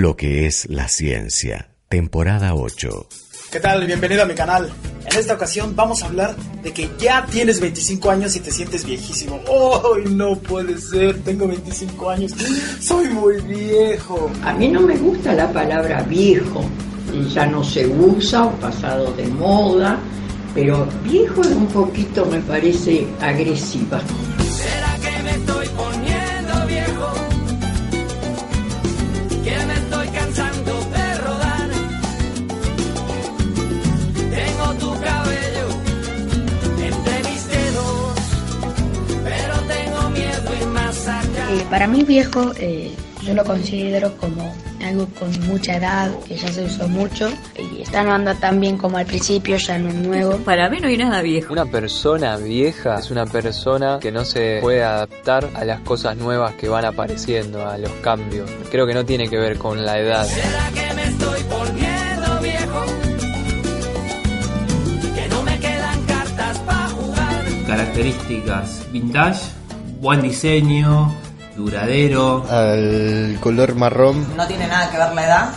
Lo que es la ciencia, temporada 8. ¿Qué tal? Bienvenido a mi canal. En esta ocasión vamos a hablar de que ya tienes 25 años y te sientes viejísimo. ¡Ay, no puede ser! Tengo 25 años. Soy muy viejo. A mí no me gusta la palabra viejo. Ya no se usa o pasado de moda. Pero viejo es un poquito, me parece, agresiva. Eh, para mí viejo eh, yo lo considero como algo con mucha edad, que ya se usó mucho y está no anda tan bien como al principio, ya no es nuevo. Para mí no hay nada viejo. Una persona vieja es una persona que no se puede adaptar a las cosas nuevas que van apareciendo, a los cambios. Creo que no tiene que ver con la edad. ¿Será que me estoy poniendo viejo? Que no me quedan cartas para jugar. características vintage, buen diseño, duradero. al color marrón. no tiene nada que ver la edad,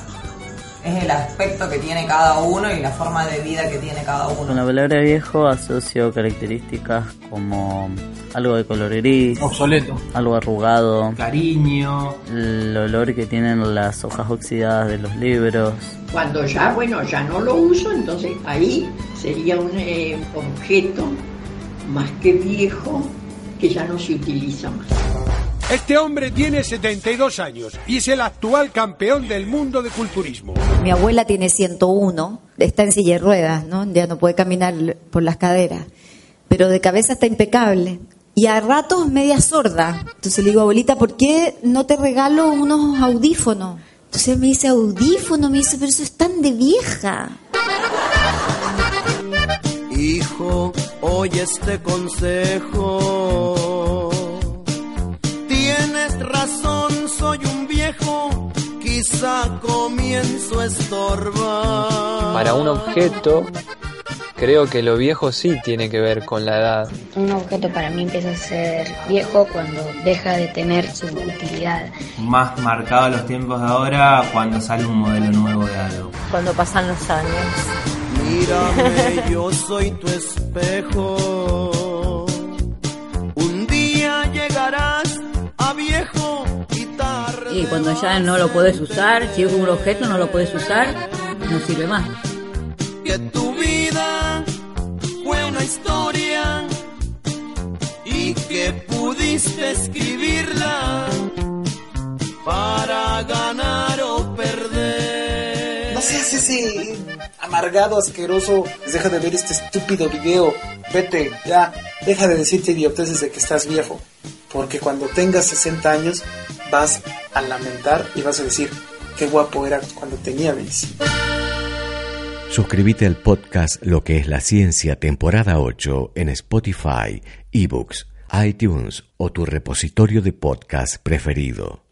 es el aspecto que tiene cada uno y la forma de vida que tiene cada Con uno. la palabra viejo asocio características como algo de color gris, Obsoleto. algo arrugado, Cariño. el olor que tienen las hojas oxidadas de los libros. Cuando ya, bueno, ya no lo uso, entonces ahí sería un eh, objeto más que viejo que ya no se utiliza más. Este hombre tiene 72 años y es el actual campeón del mundo de culturismo. Mi abuela tiene 101, está en silla de ruedas, ¿no? Ya no puede caminar por las caderas, pero de cabeza está impecable. Y a ratos media sorda. Entonces le digo, abuelita, ¿por qué no te regalo unos audífonos? Entonces me dice, audífono, me dice, pero eso es tan de vieja. Hijo, oye este consejo. Quizá comienzo a estorbar. Para un objeto, creo que lo viejo sí tiene que ver con la edad. Un objeto para mí empieza a ser viejo cuando deja de tener su utilidad. Más marcado a los tiempos de ahora cuando sale un modelo nuevo de algo. Cuando pasan los años. Mírame, yo soy tu espejo. Y cuando ya no lo puedes usar, si es un objeto no lo puedes usar, no sirve más. que tu vida fue una historia y que pudiste escribirla para ganar o perder. No seas ese amargado, asqueroso. Deja de ver este estúpido video. Vete, ya. Deja de decirte idioteces de que estás viejo. Porque cuando tengas 60 años vas a lamentar y vas a decir qué guapo era cuando tenía 25. Suscríbete al podcast Lo que es la ciencia, temporada 8 en Spotify, eBooks, iTunes o tu repositorio de podcast preferido.